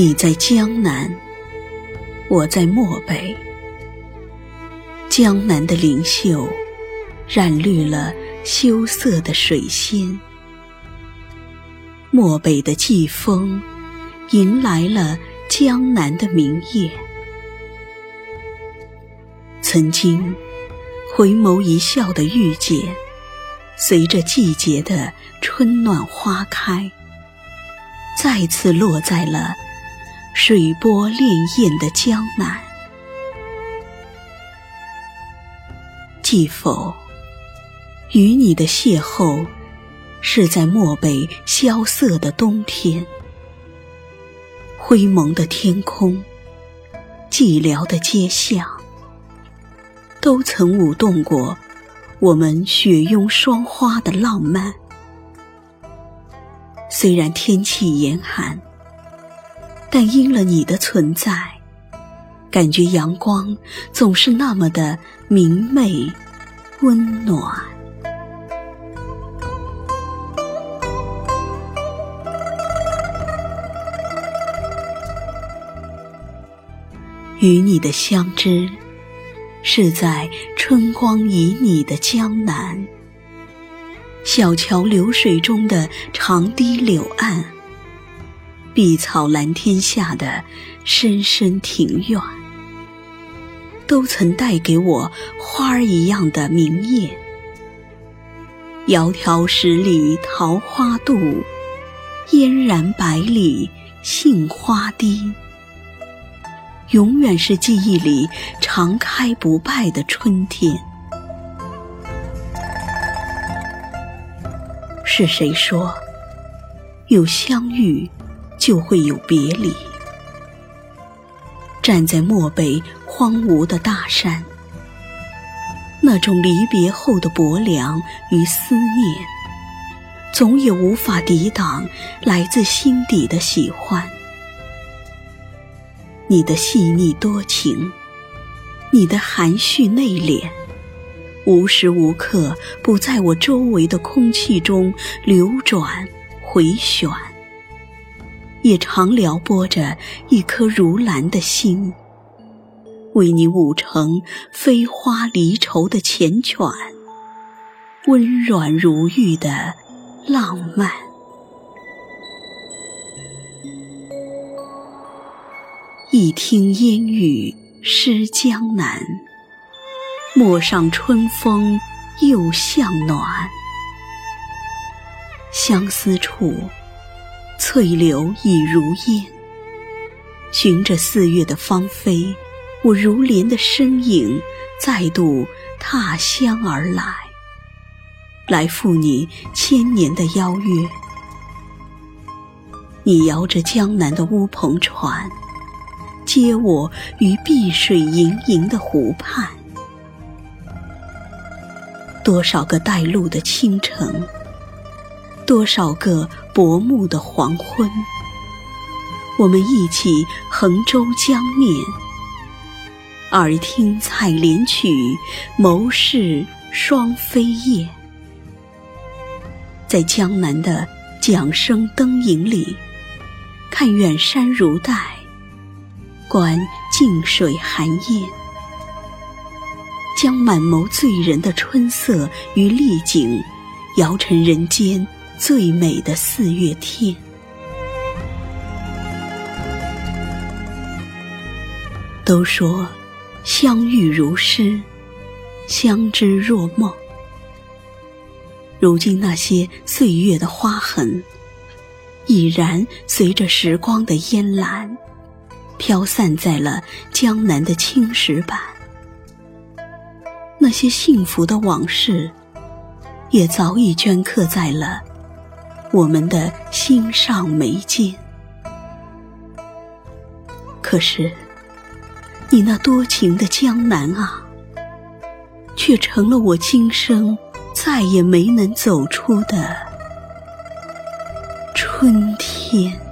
你在江南，我在漠北。江南的灵秀，染绿了羞涩的水仙；漠北的季风，迎来了江南的明月。曾经回眸一笑的遇见，随着季节的春暖花开，再次落在了。水波潋滟的江南，记否？与你的邂逅，是在漠北萧瑟的冬天。灰蒙的天空，寂寥的街巷，都曾舞动过我们雪拥霜花的浪漫。虽然天气严寒。但因了你的存在，感觉阳光总是那么的明媚、温暖。与你的相知，是在春光旖旎的江南，小桥流水中的长堤柳岸。碧草蓝天下的深深庭院，都曾带给我花儿一样的明艳。窈窕十里桃花渡，嫣然百里杏花堤。永远是记忆里常开不败的春天。是谁说有相遇？就会有别离。站在漠北荒芜的大山，那种离别后的薄凉与思念，总也无法抵挡来自心底的喜欢。你的细腻多情，你的含蓄内敛，无时无刻不在我周围的空气中流转回旋。也常撩拨着一颗如兰的心，为你舞成飞花离愁的缱绻，温软如玉的浪漫。一听烟雨湿江南，陌上春风又向暖，相思处。翠柳已如烟，寻着四月的芳菲，我如莲的身影再度踏香而来，来赴你千年的邀约。你摇着江南的乌篷船，接我于碧水盈盈的湖畔。多少个带路的清晨。多少个薄暮的黄昏，我们一起横舟江面，耳听采莲曲，眸视双飞燕。在江南的桨声灯影里，看远山如黛，观静水寒烟，将满眸醉人的春色与丽景，摇成人间。最美的四月天，都说相遇如诗，相知若梦。如今那些岁月的花痕，已然随着时光的烟岚，飘散在了江南的青石板。那些幸福的往事，也早已镌刻在了。我们的心上眉间，可是你那多情的江南啊，却成了我今生再也没能走出的春天。